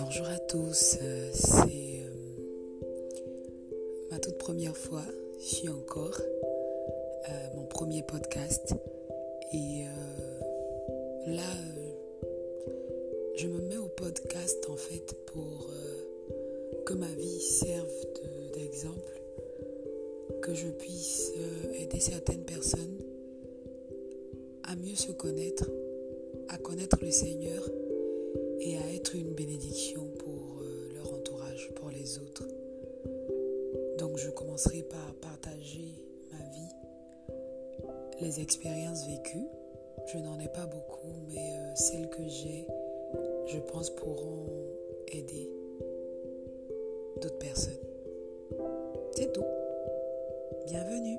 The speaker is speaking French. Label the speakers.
Speaker 1: Bonjour à tous, euh, c'est euh, ma toute première fois, je suis encore, euh, mon premier podcast. Et là, je me mets au podcast en fait pour que ma vie serve d'exemple, que je puisse aider certaines personnes à mieux se connaître, à connaître le Seigneur être une bénédiction pour euh, leur entourage, pour les autres. Donc je commencerai par partager ma vie, les expériences vécues. Je n'en ai pas beaucoup, mais euh, celles que j'ai, je pense, pourront aider d'autres personnes. C'est tout. Bienvenue.